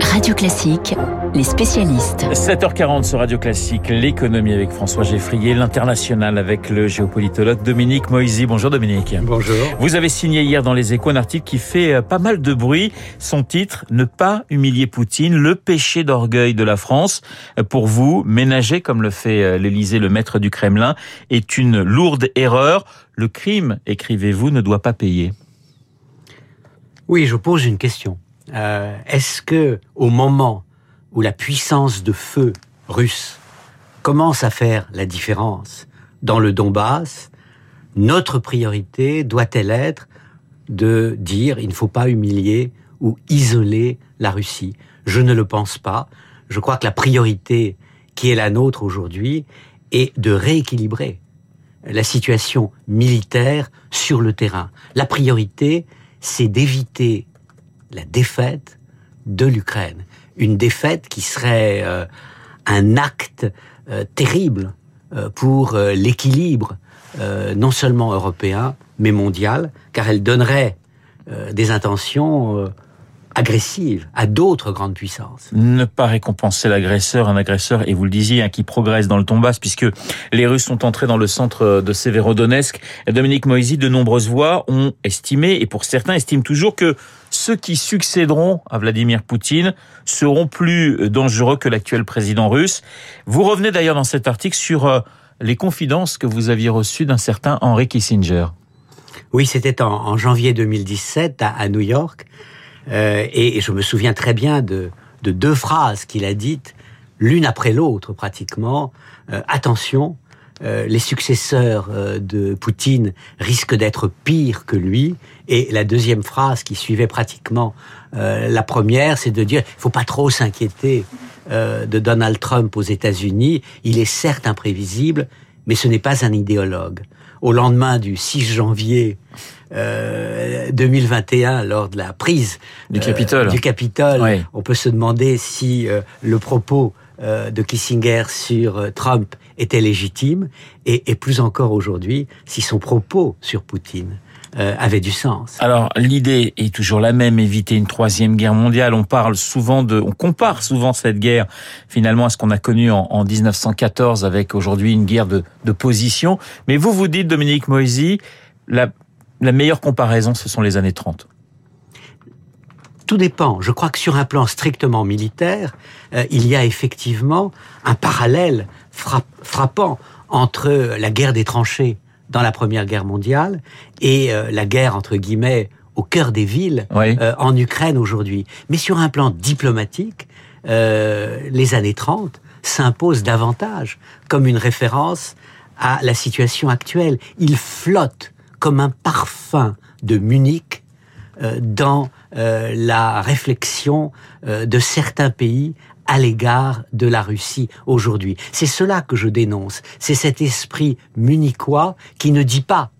Radio Classique, les spécialistes. 7h40 sur Radio Classique, l'économie avec François Geffrier, l'international avec le géopolitologue Dominique Moisy. Bonjour Dominique. Bonjour. Vous avez signé hier dans les échos un article qui fait euh, pas mal de bruit. Son titre, Ne pas humilier Poutine, le péché d'orgueil de la France. Pour vous, ménager comme le fait euh, l'Élysée, le maître du Kremlin, est une lourde erreur. Le crime, écrivez-vous, ne doit pas payer. Oui, je pose une question. Euh, Est-ce que au moment où la puissance de feu russe commence à faire la différence dans le Donbass, notre priorité doit-elle être de dire il ne faut pas humilier ou isoler la Russie? Je ne le pense pas. Je crois que la priorité qui est la nôtre aujourd'hui est de rééquilibrer la situation militaire sur le terrain. La priorité, c'est d'éviter la défaite de l'Ukraine. Une défaite qui serait euh, un acte euh, terrible euh, pour l'équilibre non seulement européen, mais mondial, car elle donnerait des intentions agressives à d'autres grandes puissances. Ne pas récompenser l'agresseur, un agresseur, et vous le disiez, hein, qui progresse dans le Donbass, puisque les Russes sont entrés dans le centre de Severodonetsk. Dominique Moisy, de nombreuses voix ont estimé, et pour certains estiment toujours que ceux qui succéderont à Vladimir Poutine seront plus dangereux que l'actuel président russe. Vous revenez d'ailleurs dans cet article sur euh, les confidences que vous aviez reçues d'un certain Henry Kissinger. Oui, c'était en, janvier 2017 à, New York. Euh, et, je me souviens très bien de, de deux phrases qu'il a dites, l'une après l'autre pratiquement. Euh, attention, euh, les successeurs euh, de Poutine risquent d'être pires que lui. Et la deuxième phrase qui suivait pratiquement euh, la première, c'est de dire il faut pas trop s'inquiéter euh, de Donald Trump aux États-Unis. Il est certes imprévisible, mais ce n'est pas un idéologue. Au lendemain du 6 janvier euh, 2021, lors de la prise Du euh, Capitole. du Capitole, Oui. on peut se demander si euh, le propos euh, de Kissinger sur euh, Trump était légitime, et, et plus encore aujourd'hui, si son propos sur Poutine euh, avait du sens. Alors l'idée est toujours la même, éviter une troisième guerre mondiale. On parle souvent de, on compare souvent cette guerre finalement à ce qu'on a connu en, en 1914 avec aujourd'hui une guerre de, de position. Mais vous vous dites, Dominique Moisy, la, la meilleure comparaison, ce sont les années 30. Tout dépend. Je crois que sur un plan strictement militaire, euh, il y a effectivement un parallèle frapp- frappant entre la guerre des tranchées dans la Première Guerre mondiale et euh, la guerre, entre guillemets, au cœur des villes Oui. euh, en Ukraine aujourd'hui. Mais sur un plan diplomatique, euh, les années 30 s'imposent davantage comme une référence à la situation actuelle. Il flotte comme un parfum de Munich euh, dans euh, la réflexion euh, de certains pays à l'égard de la Russie aujourd'hui. C'est cela que je dénonce. C'est cet esprit munichois qui ne dit pas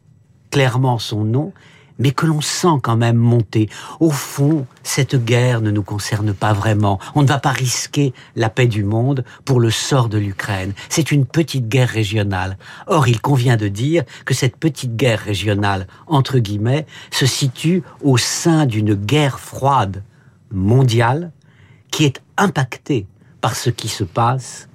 clairement son nom, mais que l'on sent quand même monter. Au fond, cette guerre ne nous concerne pas vraiment. On ne va pas risquer la paix du monde pour le sort de l'Ukraine. C'est une petite guerre régionale. Or, il convient de dire que cette petite guerre régionale, entre guillemets, se situe au sein d'une guerre froide mondiale qui est impactée par ce qui se passe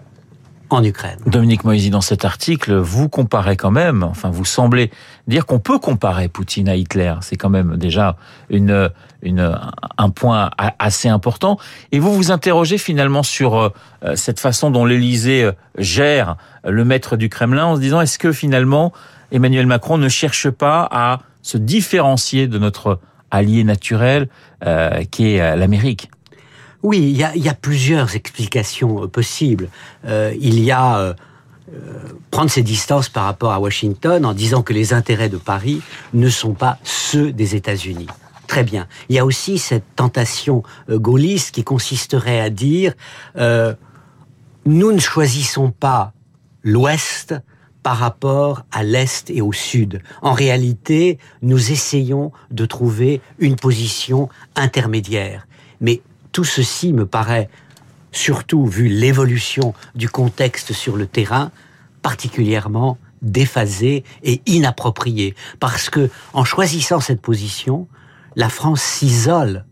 Dominique Moisy, dans cet article, vous comparez quand même, enfin vous semblez dire qu'on peut comparer Poutine à Hitler. C'est quand même déjà un point assez important. Et vous vous interrogez finalement sur euh, cette façon dont l'Élysée euh, gère le maître du Kremlin en se disant est-ce que finalement Emmanuel Macron ne cherche pas à se différencier de notre allié naturel euh, qui est euh, l'Amérique? Oui, il y a, il y a plusieurs explications euh, possibles. Euh, il y a euh, euh, prendre ses distances par rapport à Washington en disant que les intérêts de Paris ne sont pas ceux des États-Unis. Très bien. Il y a aussi cette tentation euh, gaulliste qui consisterait à dire euh, nous ne choisissons pas l'Ouest par rapport à l'Est et au Sud. En réalité, nous essayons de trouver une position intermédiaire. Mais tout ceci me paraît, surtout vu l'évolution du contexte sur le terrain, particulièrement déphasé et inapproprié. Parce que, en choisissant cette position, la France s'isole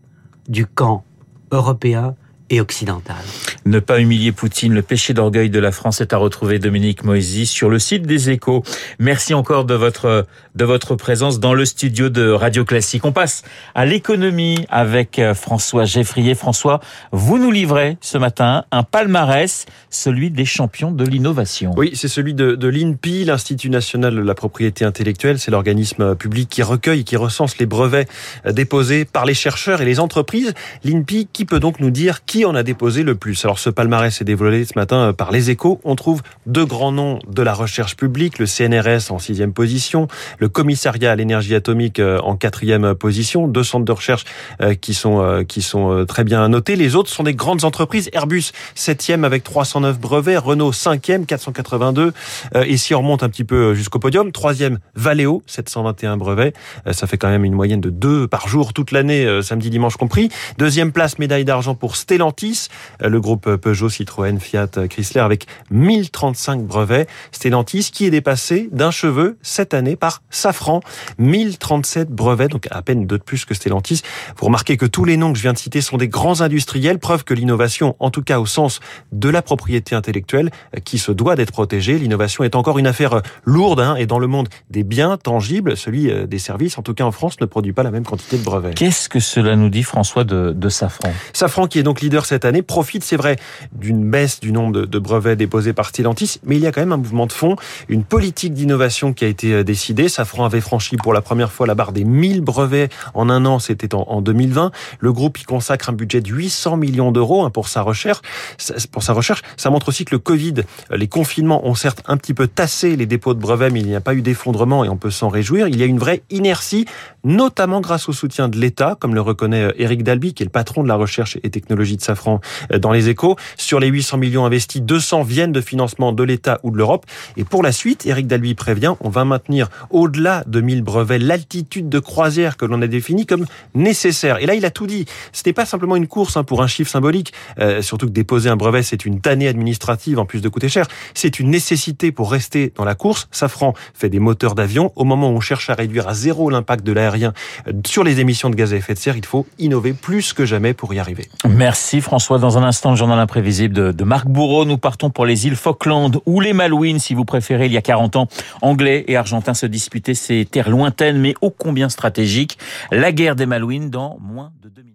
du camp européen et occidentale. Ne pas humilier Poutine, le péché d'orgueil de la France est à retrouver Dominique Moisy sur le site des Échos. Merci encore de votre de votre présence dans le studio de Radio Classique. On passe à l'économie avec euh, François Geffrier. François, vous nous livrez ce matin un palmarès, celui des champions de l'innovation. Oui, c'est celui de, de l'INPI, l'Institut national de la propriété intellectuelle. C'est l'organisme public qui recueille, qui recense les brevets euh, déposés par les chercheurs et les entreprises. L'INPI, qui peut donc nous dire qui en a déposé le plus Alors ce palmarès est dévoilé ce matin euh, par les échos. On trouve deux grands noms de la recherche publique, le CNRS en sixième position, le commissariat à l'énergie atomique en quatrième position, deux centres de recherche qui sont, qui sont très bien notés. Les autres sont des grandes entreprises. Airbus, septième avec 309 brevets, Renault, cinquième, 482. Et si on remonte un petit peu jusqu'au podium, troisième, Valeo, 721 brevets. Ça fait quand même une moyenne de deux par jour toute l'année, samedi, dimanche compris. Deuxième place, médaille d'argent pour Stellantis, le groupe Peugeot, Citroën, Fiat, Chrysler avec 1035 brevets. Stellantis qui est dépassé d'un cheveu cette année par Safran, 1037 brevets, donc à peine deux de plus que Stellantis. Vous remarquez que tous les noms que je viens de citer sont des grands industriels, preuve que l'innovation, en tout cas au sens de la propriété intellectuelle, qui se doit d'être protégée, l'innovation est encore une affaire lourde, hein, et dans le monde des biens tangibles, celui des services, en tout cas en France, ne produit pas la même quantité de brevets. Qu'est-ce que cela nous dit, François, de, de Safran? Safran, qui est donc leader cette année, profite, c'est vrai, d'une baisse du nombre de, brevets déposés par Stellantis, mais il y a quand même un mouvement de fond, une politique d'innovation qui a été décidée. Safran avait franchi pour la première fois la barre des 1000 brevets en un an, c'était en, en 2020. Le groupe y consacre un budget de 800 millions d'euros hein, pour sa recherche. Pour sa recherche, ça montre aussi que le Covid, les confinements ont certes un petit peu tassé les dépôts de brevets, mais il n'y a pas eu d'effondrement et on peut s'en réjouir. Il y a une vraie inertie, notamment grâce au soutien de l'État, comme le reconnaît Eric Dalby, qui est le patron de la recherche et technologie de Safran dans les échos. Sur les 800 millions investis, 200 viennent de financement de l'État ou de l'Europe. Et pour la suite, Eric Dalby prévient, on va maintenir au-delà de 1000 brevets l'altitude de croisière que l'on a définie comme nécessaire. Et là, il a tout dit. C'était pas simplement une course hein, pour un chiffre symbolique, euh, surtout que déposer un brevet, c'est une tannée administrative en plus de coûter cher. C'est une nécessité pour rester dans la course. Safran fait des moteurs d'avion. Au moment où on cherche à réduire à zéro l'impact de l'aérien sur les émissions de gaz à effet de serre, il faut innover plus que jamais pour y arriver. Merci François. Dans un instant, le journal imprévisible de, Marc Bourreau. Nous partons pour les îles Falkland ou les Malouines, si vous préférez. Il y a 40 ans, Anglais et Argentins se disputaient ces terres lointaines mais ô combien stratégiques. La guerre des Malouines dans moins de 2000